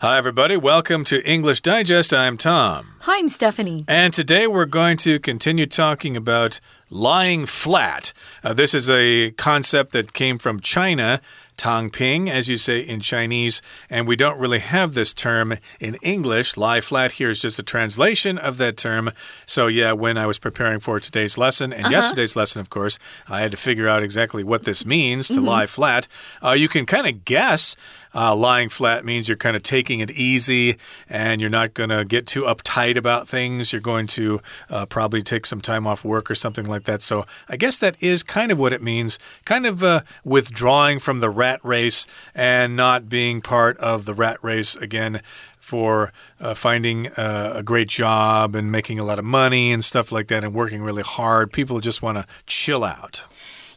Hi, everybody. Welcome to English Digest. I'm Tom. Hi, I'm Stephanie. And today we're going to continue talking about lying flat. Uh, this is a concept that came from China. Tang Ping, as you say in Chinese, and we don't really have this term in English. Lie flat here is just a translation of that term. So, yeah, when I was preparing for today's lesson and uh -huh. yesterday's lesson, of course, I had to figure out exactly what this means to mm -hmm. lie flat. Uh, you can kind of guess uh, lying flat means you're kind of taking it easy and you're not going to get too uptight about things. You're going to uh, probably take some time off work or something like that. So I guess that is kind of what it means kind of uh, withdrawing from the rat race and not being part of the rat race again for uh, finding uh, a great job and making a lot of money and stuff like that and working really hard. People just want to chill out.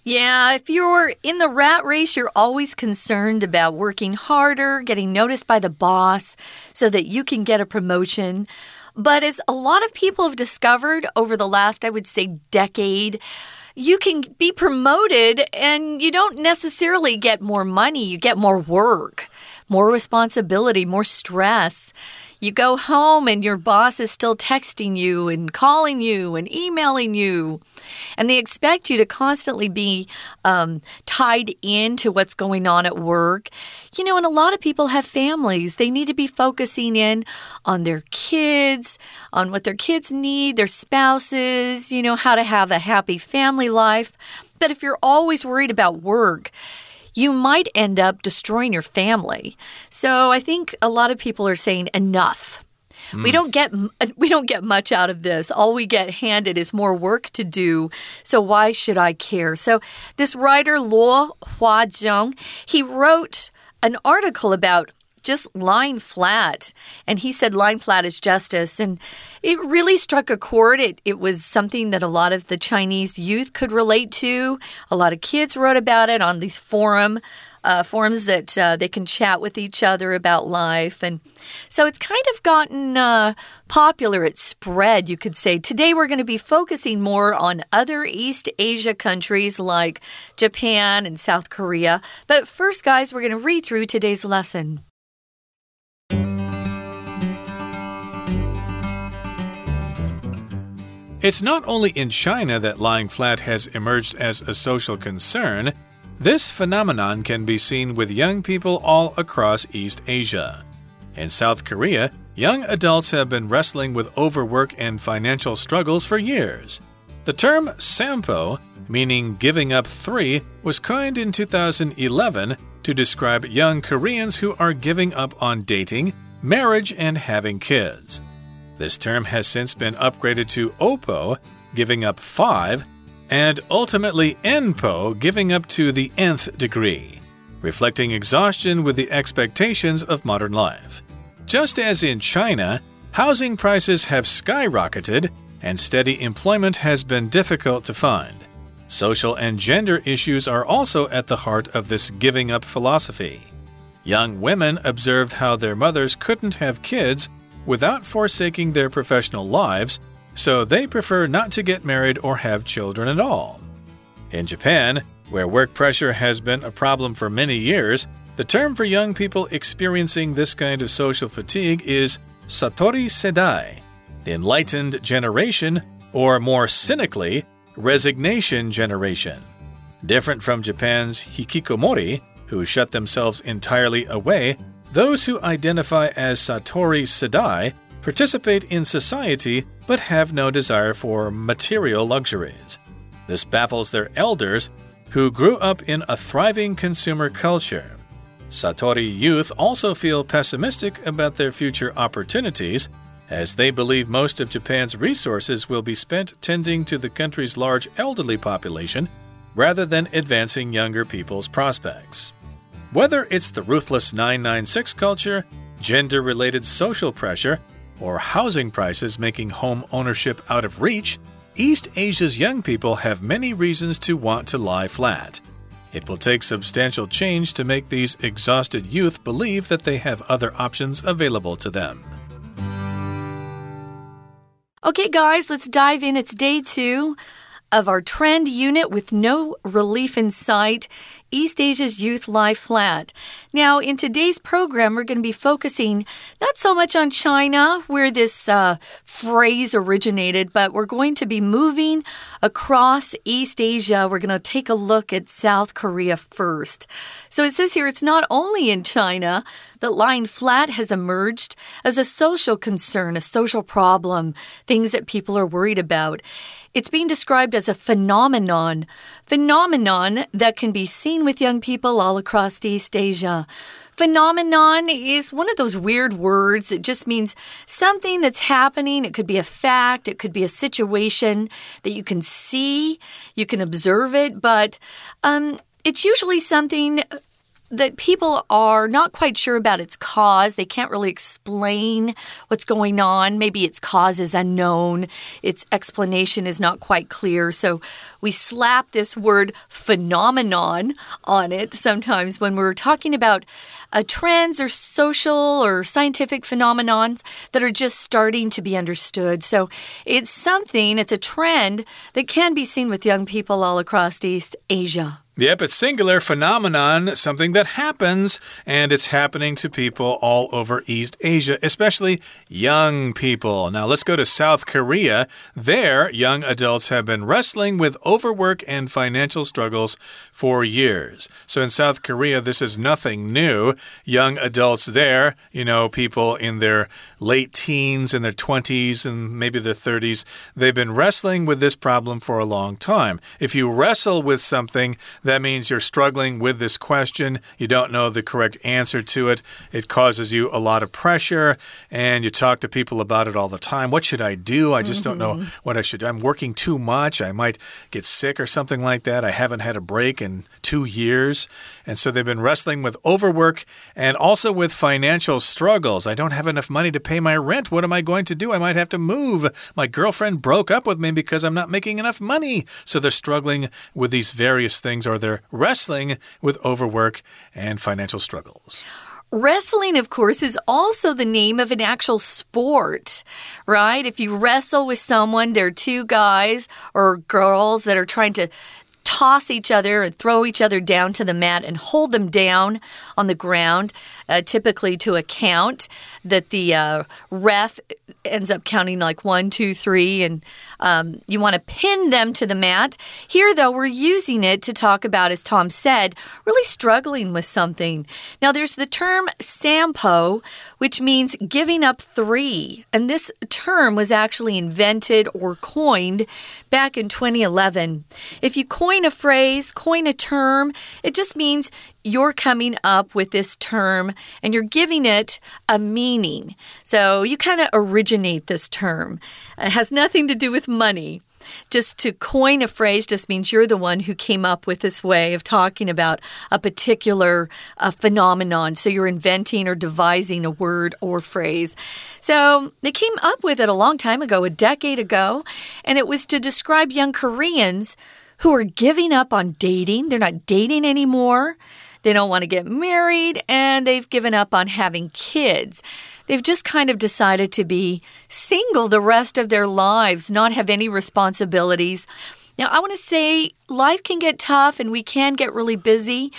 Yeah, if you're in the rat race, you're always concerned about working harder, getting noticed by the boss so that you can get a promotion. But as a lot of people have discovered over the last, I would say, decade, you can be promoted and you don't necessarily get more money, you get more work, more responsibility, more stress. You go home and your boss is still texting you and calling you and emailing you. And they expect you to constantly be um, tied into what's going on at work. You know, and a lot of people have families. They need to be focusing in on their kids, on what their kids need, their spouses, you know, how to have a happy family life. But if you're always worried about work, you might end up destroying your family. So I think a lot of people are saying enough. Mm. We don't get we don't get much out of this. All we get handed is more work to do. So why should I care? So this writer Luo Huazhong, he wrote an article about just lying flat. And he said lying flat is justice. And it really struck a chord. It, it was something that a lot of the Chinese youth could relate to. A lot of kids wrote about it on these forum. Uh, forums that uh, they can chat with each other about life. And so it's kind of gotten uh, popular. It's spread, you could say. Today we're going to be focusing more on other East Asia countries like Japan and South Korea. But first, guys, we're going to read through today's lesson. It's not only in China that lying flat has emerged as a social concern. This phenomenon can be seen with young people all across East Asia. In South Korea, young adults have been wrestling with overwork and financial struggles for years. The term sampo, meaning giving up three, was coined in 2011 to describe young Koreans who are giving up on dating, marriage, and having kids. This term has since been upgraded to OPO, giving up 5, and ultimately NPO, giving up to the nth degree, reflecting exhaustion with the expectations of modern life. Just as in China, housing prices have skyrocketed and steady employment has been difficult to find. Social and gender issues are also at the heart of this giving up philosophy. Young women observed how their mothers couldn't have kids without forsaking their professional lives, so they prefer not to get married or have children at all. In Japan, where work pressure has been a problem for many years, the term for young people experiencing this kind of social fatigue is Satori Sedai, the enlightened generation, or more cynically, resignation generation. Different from Japan's hikikomori, who shut themselves entirely away those who identify as Satori Sedai participate in society but have no desire for material luxuries. This baffles their elders, who grew up in a thriving consumer culture. Satori youth also feel pessimistic about their future opportunities, as they believe most of Japan's resources will be spent tending to the country's large elderly population rather than advancing younger people's prospects. Whether it's the ruthless 996 culture, gender related social pressure, or housing prices making home ownership out of reach, East Asia's young people have many reasons to want to lie flat. It will take substantial change to make these exhausted youth believe that they have other options available to them. Okay, guys, let's dive in. It's day two of our trend unit with no relief in sight. East Asia's Youth Lie Flat. Now, in today's program, we're going to be focusing not so much on China, where this uh, phrase originated, but we're going to be moving across East Asia. We're going to take a look at South Korea first. So it says here it's not only in China that lying flat has emerged as a social concern, a social problem, things that people are worried about. It's being described as a phenomenon, phenomenon that can be seen with young people all across East Asia. Phenomenon is one of those weird words. It just means something that's happening. It could be a fact, it could be a situation that you can see, you can observe it, but um, it's usually something that people are not quite sure about its cause. They can't really explain what's going on. Maybe its cause is unknown, its explanation is not quite clear. So we slap this word phenomenon on it sometimes when we're talking about uh, trends or social or scientific phenomenons that are just starting to be understood. So it's something, it's a trend that can be seen with young people all across East Asia. Yep, it's singular phenomenon, something that happens, and it's happening to people all over East Asia, especially young people. Now let's go to South Korea. There, young adults have been wrestling with overwork and financial struggles for years. So in South Korea, this is nothing new. Young adults there, you know, people in their late teens, in their 20s, and maybe their 30s, they've been wrestling with this problem for a long time. If you wrestle with something, that means you're struggling with this question. You don't know the correct answer to it. It causes you a lot of pressure, and you talk to people about it all the time. What should I do? I just mm -hmm. don't know mm-hmm. what I should do. I'm working too much. I might get sick or something like that. I haven't had a break in two years. And so they've been wrestling with overwork and also with financial struggles. I don't have enough money to pay my rent. What am I going to do? I might have to move. My girlfriend broke up with me because I'm not making enough money. So they're struggling with these various things or they're wrestling with overwork and financial struggles. Wrestling, of course, is also the name of an actual sport, right? If you wrestle with someone, there are two guys or girls that are trying to toss each other and throw each other down to the mat and hold them down on the ground, uh, typically to a count that the uh, ref ends up counting like one, two, three, and um, you want to pin them to the mat. Here, though, we're using it to talk about, as Tom said, really struggling with something. Now, there's the term sampo, which means giving up three. And this term was actually invented or coined back in 2011. If you coin a phrase, coin a term, it just means you're coming up with this term and you're giving it a meaning. So you kind of originate this term. It has nothing to do with money. Just to coin a phrase just means you're the one who came up with this way of talking about a particular uh, phenomenon. So you're inventing or devising a word or phrase. So they came up with it a long time ago, a decade ago, and it was to describe young Koreans who are giving up on dating. They're not dating anymore. They don't want to get married and they've given up on having kids. They've just kind of decided to be single the rest of their lives, not have any responsibilities. Now, I want to say life can get tough and we can get really busy,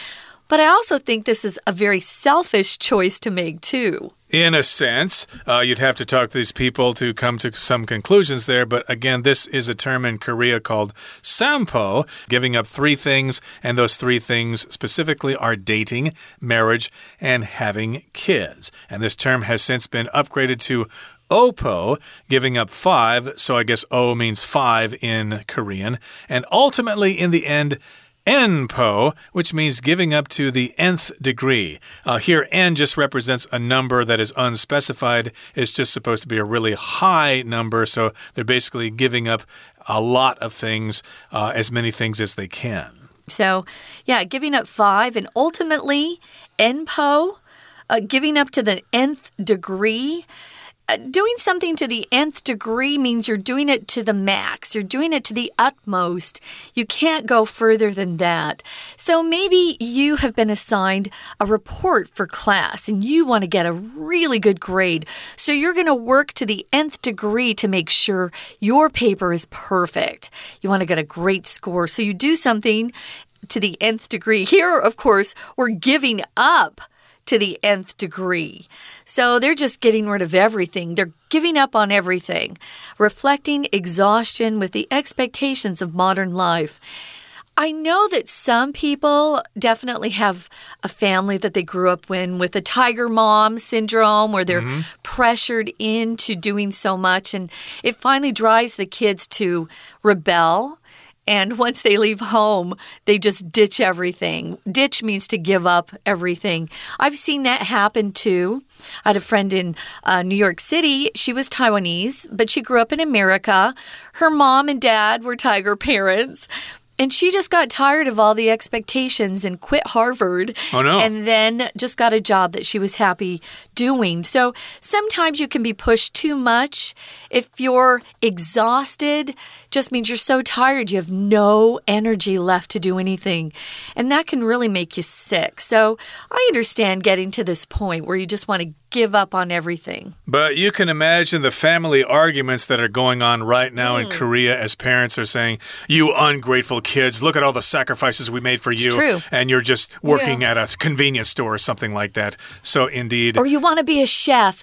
but I also think this is a very selfish choice to make, too. In a sense, uh, you'd have to talk to these people to come to some conclusions there. But again, this is a term in Korea called sampo, giving up three things. And those three things specifically are dating, marriage, and having kids. And this term has since been upgraded to Opo, giving up five. So I guess O means five in Korean. And ultimately, in the end, NPO, which means giving up to the nth degree. Uh, here, N just represents a number that is unspecified. It's just supposed to be a really high number, so they're basically giving up a lot of things, uh, as many things as they can. So, yeah, giving up five, and ultimately, NPO, uh, giving up to the nth degree. Uh, doing something to the nth degree means you're doing it to the max, you're doing it to the utmost. You can't go further than that. So maybe you have been assigned a report for class and you want to get a really good grade. So you're going to work to the nth degree to make sure your paper is perfect. You want to get a great score. So you do something to the nth degree. Here, of course, we're giving up to the nth degree. So they're just getting rid of everything. They're giving up on everything, reflecting exhaustion with the expectations of modern life. I know that some people definitely have a family that they grew up in with a tiger mom syndrome where they're mm -hmm. pressured into doing so much and it finally drives the kids to rebel and once they leave home, they just ditch everything. Ditch means to give up everything. I've seen that happen too. I had a friend in uh, New York City. She was Taiwanese, but she grew up in America. Her mom and dad were tiger parents. And she just got tired of all the expectations and quit Harvard. Oh, no. And then just got a job that she was happy doing. So sometimes you can be pushed too much. If you're exhausted, just means you're so tired, you have no energy left to do anything. And that can really make you sick. So I understand getting to this point where you just want to give up on everything. But you can imagine the family arguments that are going on right now mm. in hmm. Korea as parents are saying, You ungrateful kids, look at all the sacrifices we made for you. And you're just working yeah. at a convenience store or something like that. So, indeed. Or you want to be a chef.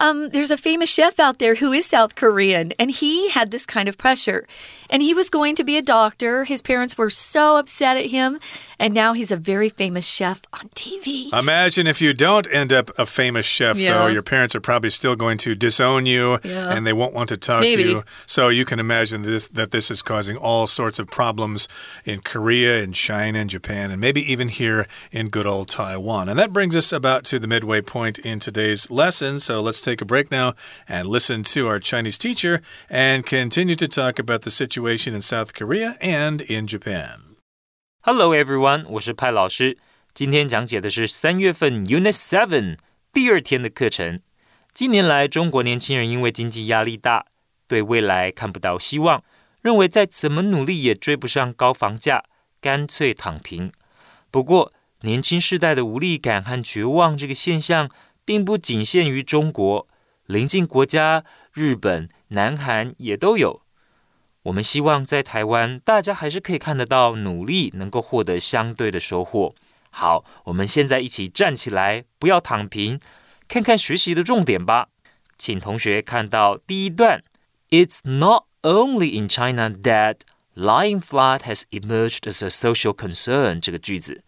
Um, there's a famous chef out there who is South Korean, and he had this kind of pressure. And he was going to be a doctor. His parents were so upset at him, and now he's a very famous chef on TV. Imagine if you don't end up a famous chef, yeah. though. Your parents are probably still going to disown you, yeah. and they won't want to talk Maybe. to you. So you can imagine this that this is causing all sorts of problems in Korea, in China, in Japan, and maybe even here in good old Taiwan. And that brings us about to the midway point in today's lesson. So let's take a break now and listen to our Chinese teacher and continue to talk about the situation in South Korea and in Japan. Hello everyone，我是派老师。今天讲解的是三月份 Unit Seven 第二天的课程。近年来，中国年轻人因为经济压力大，对未来看不到希望，认为再怎么努力也追不上高房价，干脆躺平。不过，年轻世代的无力感和绝望这个现象并不仅限于中国，邻近国家日本、南韩也都有。我们希望在台湾，大家还是可以看得到努力能够获得相对的收获。好，我们现在一起站起来，不要躺平，看看学习的重点吧。请同学看到第一段：It's not only in China that lying flat has emerged as a social concern。这个句子。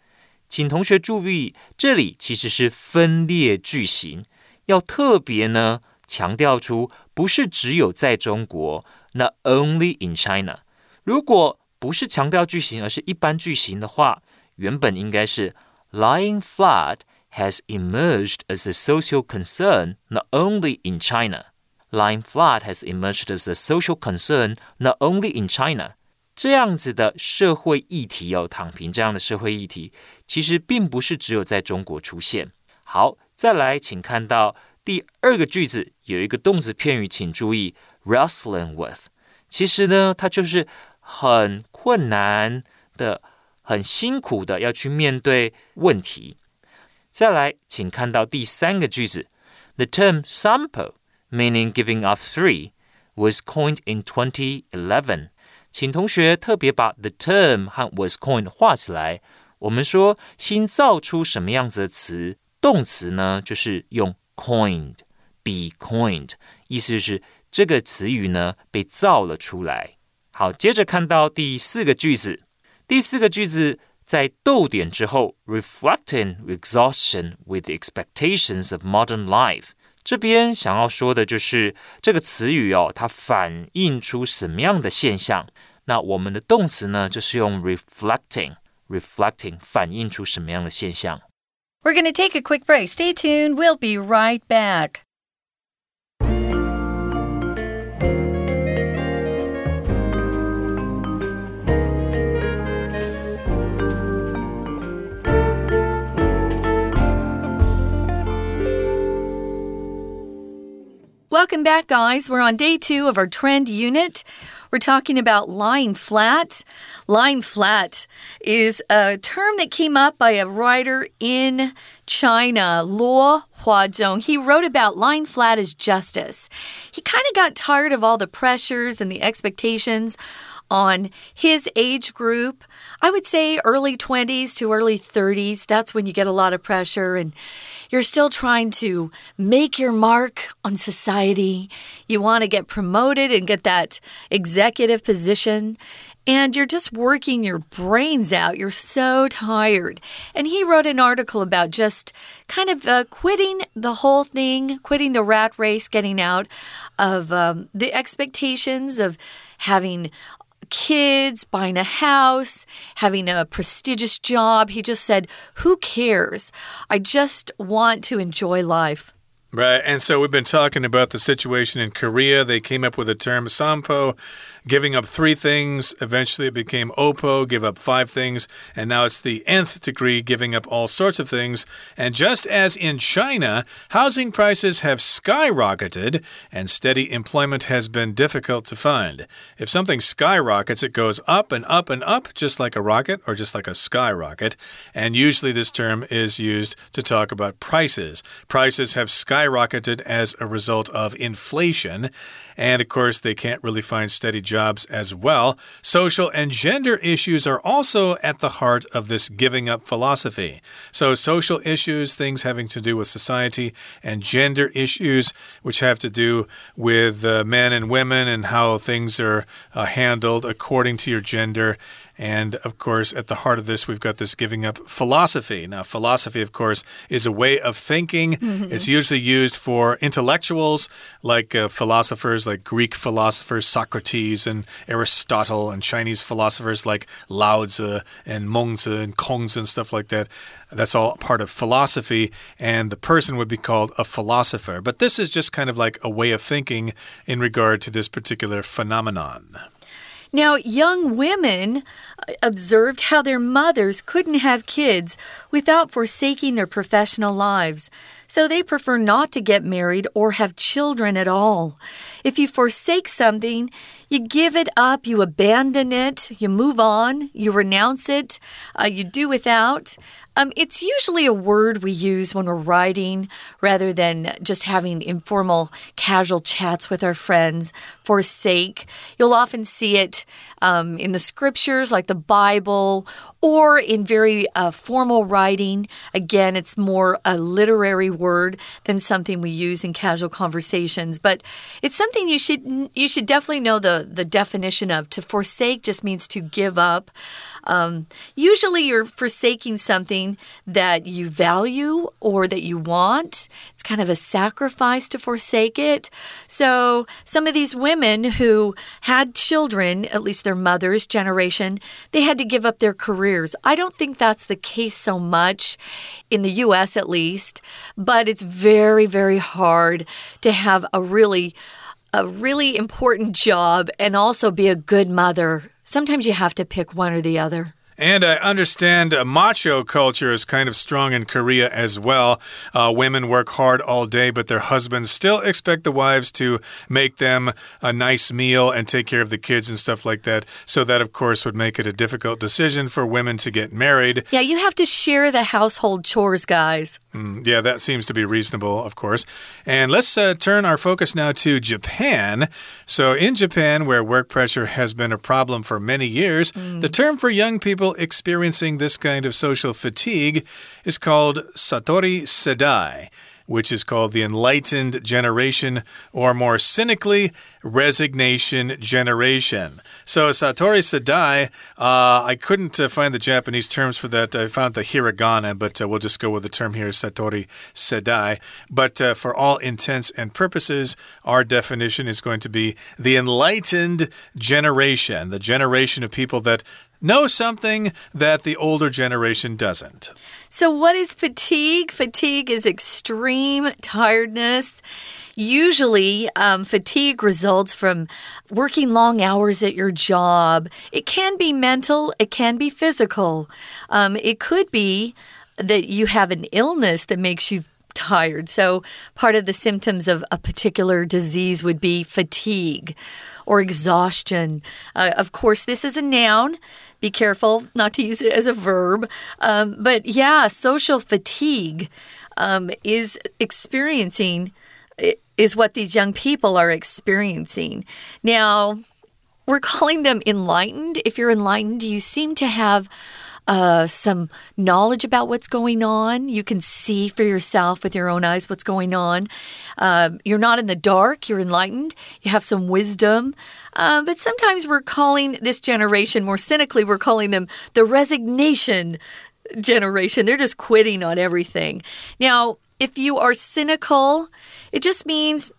请同学注意，这里其实是分裂句型，要特别呢强调出不是只有在中国，那 only in China。如果不是强调句型，而是一般句型的话，原本应该是 lying flat has emerged as a social concern not only in China. Lying flat has emerged as a social concern not only in China. 这样子的社会议题哦，躺平这样的社会议题，其实并不是只有在中国出现。好，再来，请看到 第二个句子有一个动词片语，请注意，wrestling with。其实呢，它就是很困难的、很辛苦的要去面对问题。再来，请看到第三个句子，the term sample meaning giving up three was coined in 2011。请同学特别把 the term 和 was coined 画起来。我们说新造出什么样子的词，动词呢，就是用 coined，be coined，意思就是这个词语呢被造了出来。好，接着看到第四个句子，第四个句子在逗点之后，reflecting exhaustion with expectations of modern life。这边想要说的就是这个词语哦，它反映出什么样的现象？那我们的动词呢，就是用 reflecting，reflecting 反映出什么样的现象？We're going to take a quick break. Stay tuned. We'll be right back. Welcome back, guys. We're on day two of our trend unit. We're talking about lying flat. Lying flat is a term that came up by a writer in China, Luo Huazhong. He wrote about lying flat as justice. He kind of got tired of all the pressures and the expectations on his age group. I would say early 20s to early 30s. That's when you get a lot of pressure and you're still trying to make your mark on society. You want to get promoted and get that executive position and you're just working your brains out. You're so tired. And he wrote an article about just kind of uh, quitting the whole thing, quitting the rat race, getting out of um, the expectations of having kids, buying a house, having a prestigious job. He just said, Who cares? I just want to enjoy life. Right. And so we've been talking about the situation in Korea. They came up with the term sampo giving up three things. Eventually, it became Opo, give up five things. And now it's the nth degree, giving up all sorts of things. And just as in China, housing prices have skyrocketed and steady employment has been difficult to find. If something skyrockets, it goes up and up and up, just like a rocket or just like a skyrocket. And usually, this term is used to talk about prices. Prices have skyrocketed as a result of inflation. And of course, they can't really find steady jobs as well. Social and gender issues are also at the heart of this giving up philosophy. So, social issues, things having to do with society, and gender issues, which have to do with uh, men and women and how things are uh, handled according to your gender. And of course, at the heart of this, we've got this giving up philosophy. Now, philosophy, of course, is a way of thinking. Mm -hmm. It's usually used for intellectuals, like uh, philosophers, like Greek philosophers, Socrates and Aristotle, and Chinese philosophers like Lao Tzu and Mengzi and Kongzi and stuff like that. That's all part of philosophy, and the person would be called a philosopher. But this is just kind of like a way of thinking in regard to this particular phenomenon. Now, young women uh, observed how their mothers couldn't have kids without forsaking their professional lives. So they prefer not to get married or have children at all. If you forsake something, you give it up, you abandon it, you move on, you renounce it, uh, you do without. Um, it's usually a word we use when we're writing rather than just having informal, casual chats with our friends. Forsake. You'll often see it um, in the scriptures like the Bible or in very uh, formal writing. Again, it's more a literary word than something we use in casual conversations, but it's something you should you should definitely know the the definition of. To forsake just means to give up. Um, usually, you're forsaking something that you value or that you want. It's kind of a sacrifice to forsake it. So, some of these women who had children, at least their mother's generation, they had to give up their careers. I don't think that's the case so much in the US at least, but it's very, very hard to have a really a really important job and also be a good mother Sometimes you have to pick one or the other. And I understand uh, macho culture is kind of strong in Korea as well. Uh, women work hard all day, but their husbands still expect the wives to make them a nice meal and take care of the kids and stuff like that. So, that, of course, would make it a difficult decision for women to get married. Yeah, you have to share the household chores, guys. Mm, yeah, that seems to be reasonable, of course. And let's uh, turn our focus now to Japan. So, in Japan, where work pressure has been a problem for many years, mm. the term for young people experiencing this kind of social fatigue is called Satori Sedai which is called the Enlightened Generation, or more cynically, Resignation Generation. So, Satori Sedai, uh, I couldn't uh, find the Japanese terms for that. I found the hiragana, but uh, we'll just go with the term here, Satori Sedai. But uh, for all intents and purposes, our definition is going to be the enlightened generation, the generation of people that know something that the older generation doesn't. So, what is fatigue? Fatigue is extreme tiredness. Usually, um, fatigue results from working long hours at your job. It can be mental, it can be physical. Um, it could be that you have an illness that makes you tired. So, part of the symptoms of a particular disease would be fatigue or exhaustion. Uh, of course, this is a noun. Be careful not to use it as a verb. Um, but yeah, social fatigue um, is experiencing, is what these young people are experiencing. Now, we're calling them enlightened. If you're enlightened, you seem to have uh, some knowledge about what's going on. You can see for yourself with your own eyes what's going on. Uh, you're not in the dark, you're enlightened. You have some wisdom. Uh, but sometimes we're calling this generation, more cynically, we're calling them the resignation generation. They're just quitting on everything. Now, if you are cynical, it just means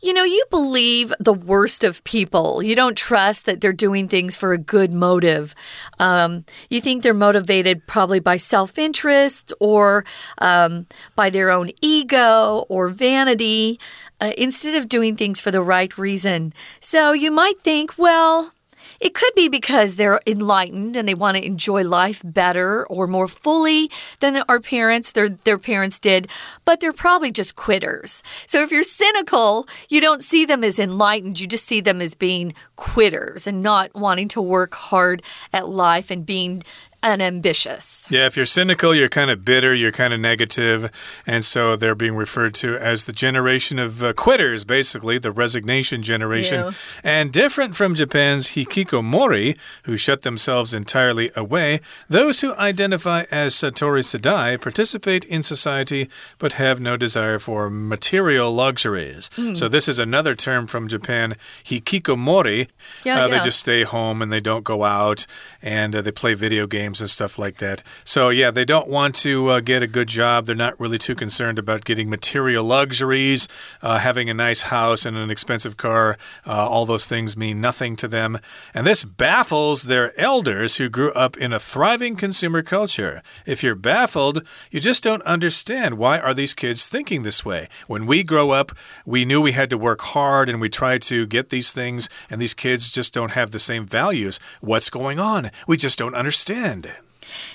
you know, you believe the worst of people. You don't trust that they're doing things for a good motive. Um, you think they're motivated probably by self interest or um, by their own ego or vanity. Uh, instead of doing things for the right reason. So you might think, well, it could be because they're enlightened and they want to enjoy life better or more fully than our parents, their, their parents did, but they're probably just quitters. So if you're cynical, you don't see them as enlightened, you just see them as being quitters and not wanting to work hard at life and being unambitious. Yeah, if you're cynical, you're kind of bitter, you're kind of negative, and so they're being referred to as the generation of uh, quitters, basically, the resignation generation. Yeah. And different from Japan's hikikomori, who shut themselves entirely away, those who identify as Satori Sedai participate in society but have no desire for material luxuries. Mm. So this is another term from Japan, hikikomori. Yeah, uh, yeah. They just stay home and they don't go out and uh, they play video games games and stuff like that. So, yeah, they don't want to uh, get a good job. They're not really too concerned about getting material luxuries, uh, having a nice house and an expensive car. Uh, all those things mean nothing to them. And this baffles their elders who grew up in a thriving consumer culture. If you're baffled, you just don't understand why are these kids thinking this way. When we grow up, we knew we had to work hard and we tried to get these things, and these kids just don't have the same values. What's going on? We just don't understand.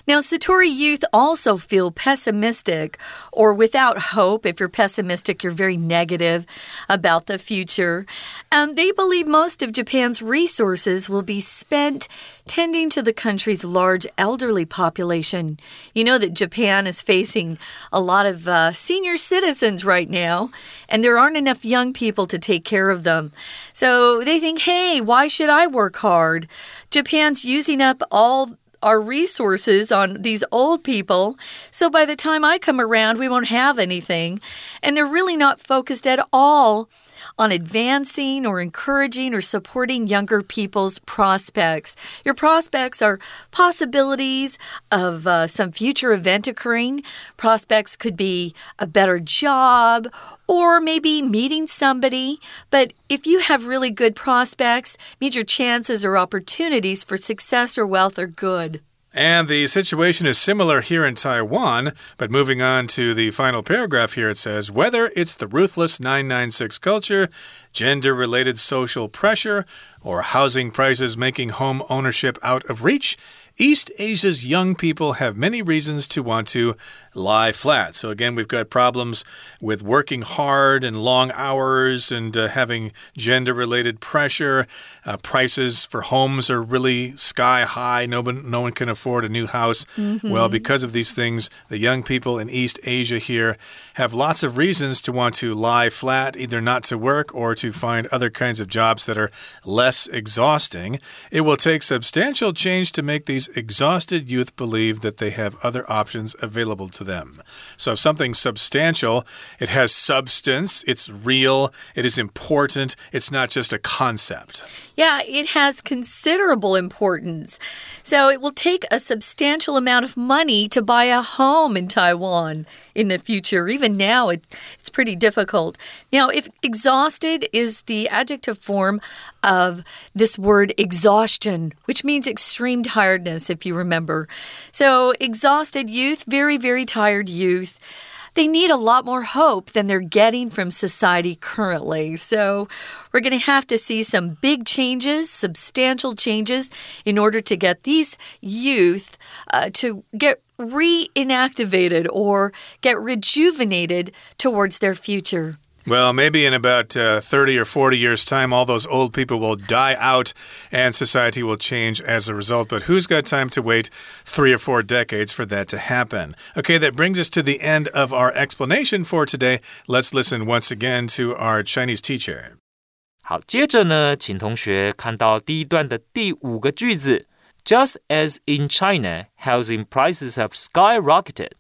Now, Satori youth also feel pessimistic or without hope. If you're pessimistic, you're very negative about the future. Um, they believe most of Japan's resources will be spent tending to the country's large elderly population. You know that Japan is facing a lot of uh, senior citizens right now, and there aren't enough young people to take care of them. So they think, hey, why should I work hard? Japan's using up all our resources on these old people. So by the time I come around, we won't have anything. And they're really not focused at all on advancing or encouraging or supporting younger people's prospects. Your prospects are possibilities of uh, some future event occurring. Prospects could be a better job or maybe meeting somebody. But if you have really good prospects, means your chances or opportunities for success or wealth are good. And the situation is similar here in Taiwan, but moving on to the final paragraph here, it says whether it's the ruthless 996 culture, gender related social pressure, or housing prices making home ownership out of reach, East Asia's young people have many reasons to want to lie flat. So, again, we've got problems with working hard and long hours and uh, having gender related pressure. Uh, prices for homes are really sky high. No one, no one can afford a new house. Mm -hmm. Well, because of these things, the young people in East Asia here have lots of reasons to want to lie flat, either not to work or to find other kinds of jobs that are less exhausting. It will take substantial change to make these exhausted youth believe that they have other options available to them. So, if something's substantial, it has substance, it's real, it is important, it's not just a concept. Yeah, it has considerable importance. So, it will take a substantial amount of money to buy a home in Taiwan in the future. Even now, it, it's pretty difficult. Now, if exhausted is the adjective form of this word exhaustion, which means extreme tiredness, if you remember. So, exhausted youth, very, very tired youth they need a lot more hope than they're getting from society currently. So, we're going to have to see some big changes, substantial changes, in order to get these youth uh, to get reinactivated or get rejuvenated towards their future. Well, maybe in about uh, 30 or 40 years' time, all those old people will die out and society will change as a result. But who's got time to wait three or four decades for that to happen? Okay, that brings us to the end of our explanation for today. Let's listen once again to our Chinese teacher. 好，接着呢，请同学看到第一段的第五个句子，Just as in China, housing prices have skyrocketed。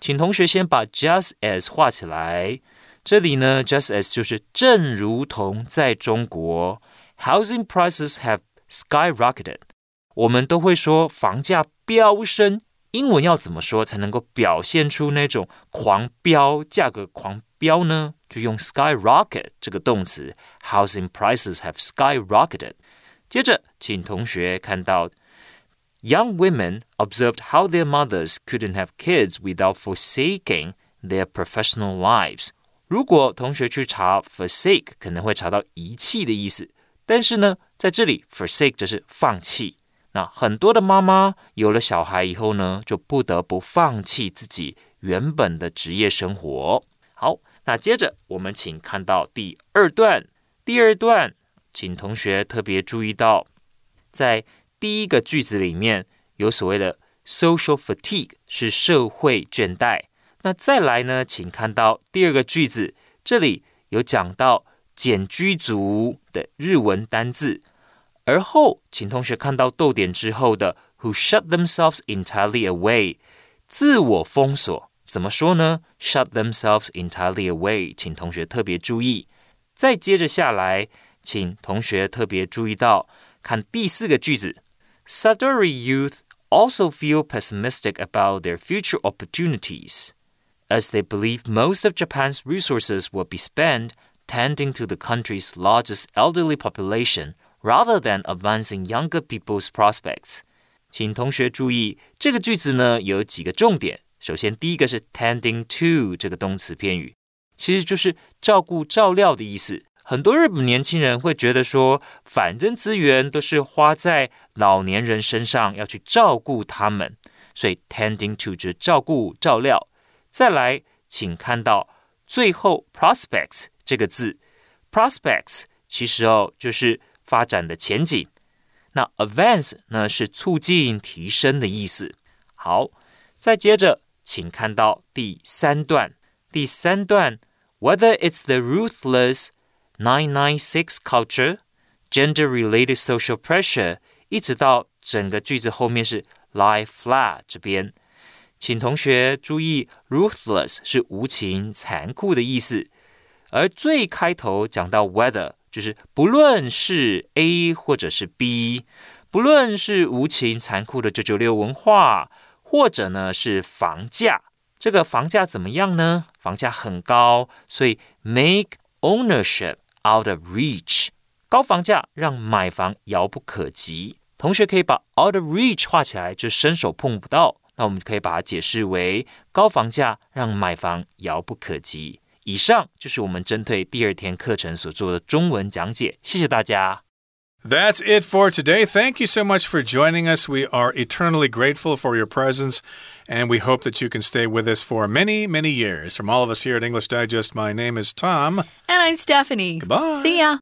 请同学先把 just as 画起来。 这里呢，just as 就是正如同在中国，housing prices have skyrocketed。我们都会说房价飙升，英文要怎么说才能够表现出那种狂飙、价格狂飙呢？就用 skyrocket 这个动词，housing prices have skyrocketed。接着，请同学看到，young women observed how their mothers couldn't have kids without forsaking their professional lives。 如果同学去查 forsake，可能会查到遗弃的意思，但是呢，在这里 forsake 就是放弃。那很多的妈妈有了小孩以后呢，就不得不放弃自己原本的职业生活。好。那接着，我们请看到第二段。第二段，请同学特别注意到，在第一个句子里面有所谓的 social fatigue，是社会倦怠。那再来呢，请看到第二个句子，这里有讲到简居族的日文单字，而后请同学看到逗点之后的 who shut themselves entirely away，自我封锁。怎么说呢？Shut themselves entirely away，请同学特别注意。再接着下来，请同学特别注意到，看第四个句子：Sadori youth also feel pessimistic about their future opportunities, as they believe most of Japan's resources will be spent tending to the country's largest elderly population rather than advancing younger people's prospects。请同学注意，这个句子呢有几个重点。首先，第一个是 tending to 这个动词片语，其实就是照顾、照料的意思。很多日本年轻人会觉得说，反正资源都是花在老年人身上，要去照顾他们，所以 tending to 就是照顾、照料。 再来，请看到最后 prospects 这个字，prospects 其实哦就是发展的前景。那 advance 呢是促进、提升的意思。好，再接着。请看到第三段，第三段，whether it's the ruthless nine nine six culture, gender-related social pressure，一直到整个句子后面是 lie flat 这边，请同学注意，ruthless 是无情、残酷的意思，而最开头讲到 whether，就是不论是 A 或者是 B，不论是无情、残酷的九九六文化。或者呢是房价，这个房价怎么样呢？房价很高，所以 make ownership out of reach，高房价让买房遥不可及。同学可以把 out of reach 画起来，就伸手碰不到。那我们可以把它解释为高房价让买房遥不可及。以上就是我们针对第二天课程所做的中文讲解。谢谢大家。That's it for today. Thank you so much for joining us. We are eternally grateful for your presence, and we hope that you can stay with us for many, many years. From all of us here at English Digest, my name is Tom. And I'm Stephanie. Goodbye. See ya.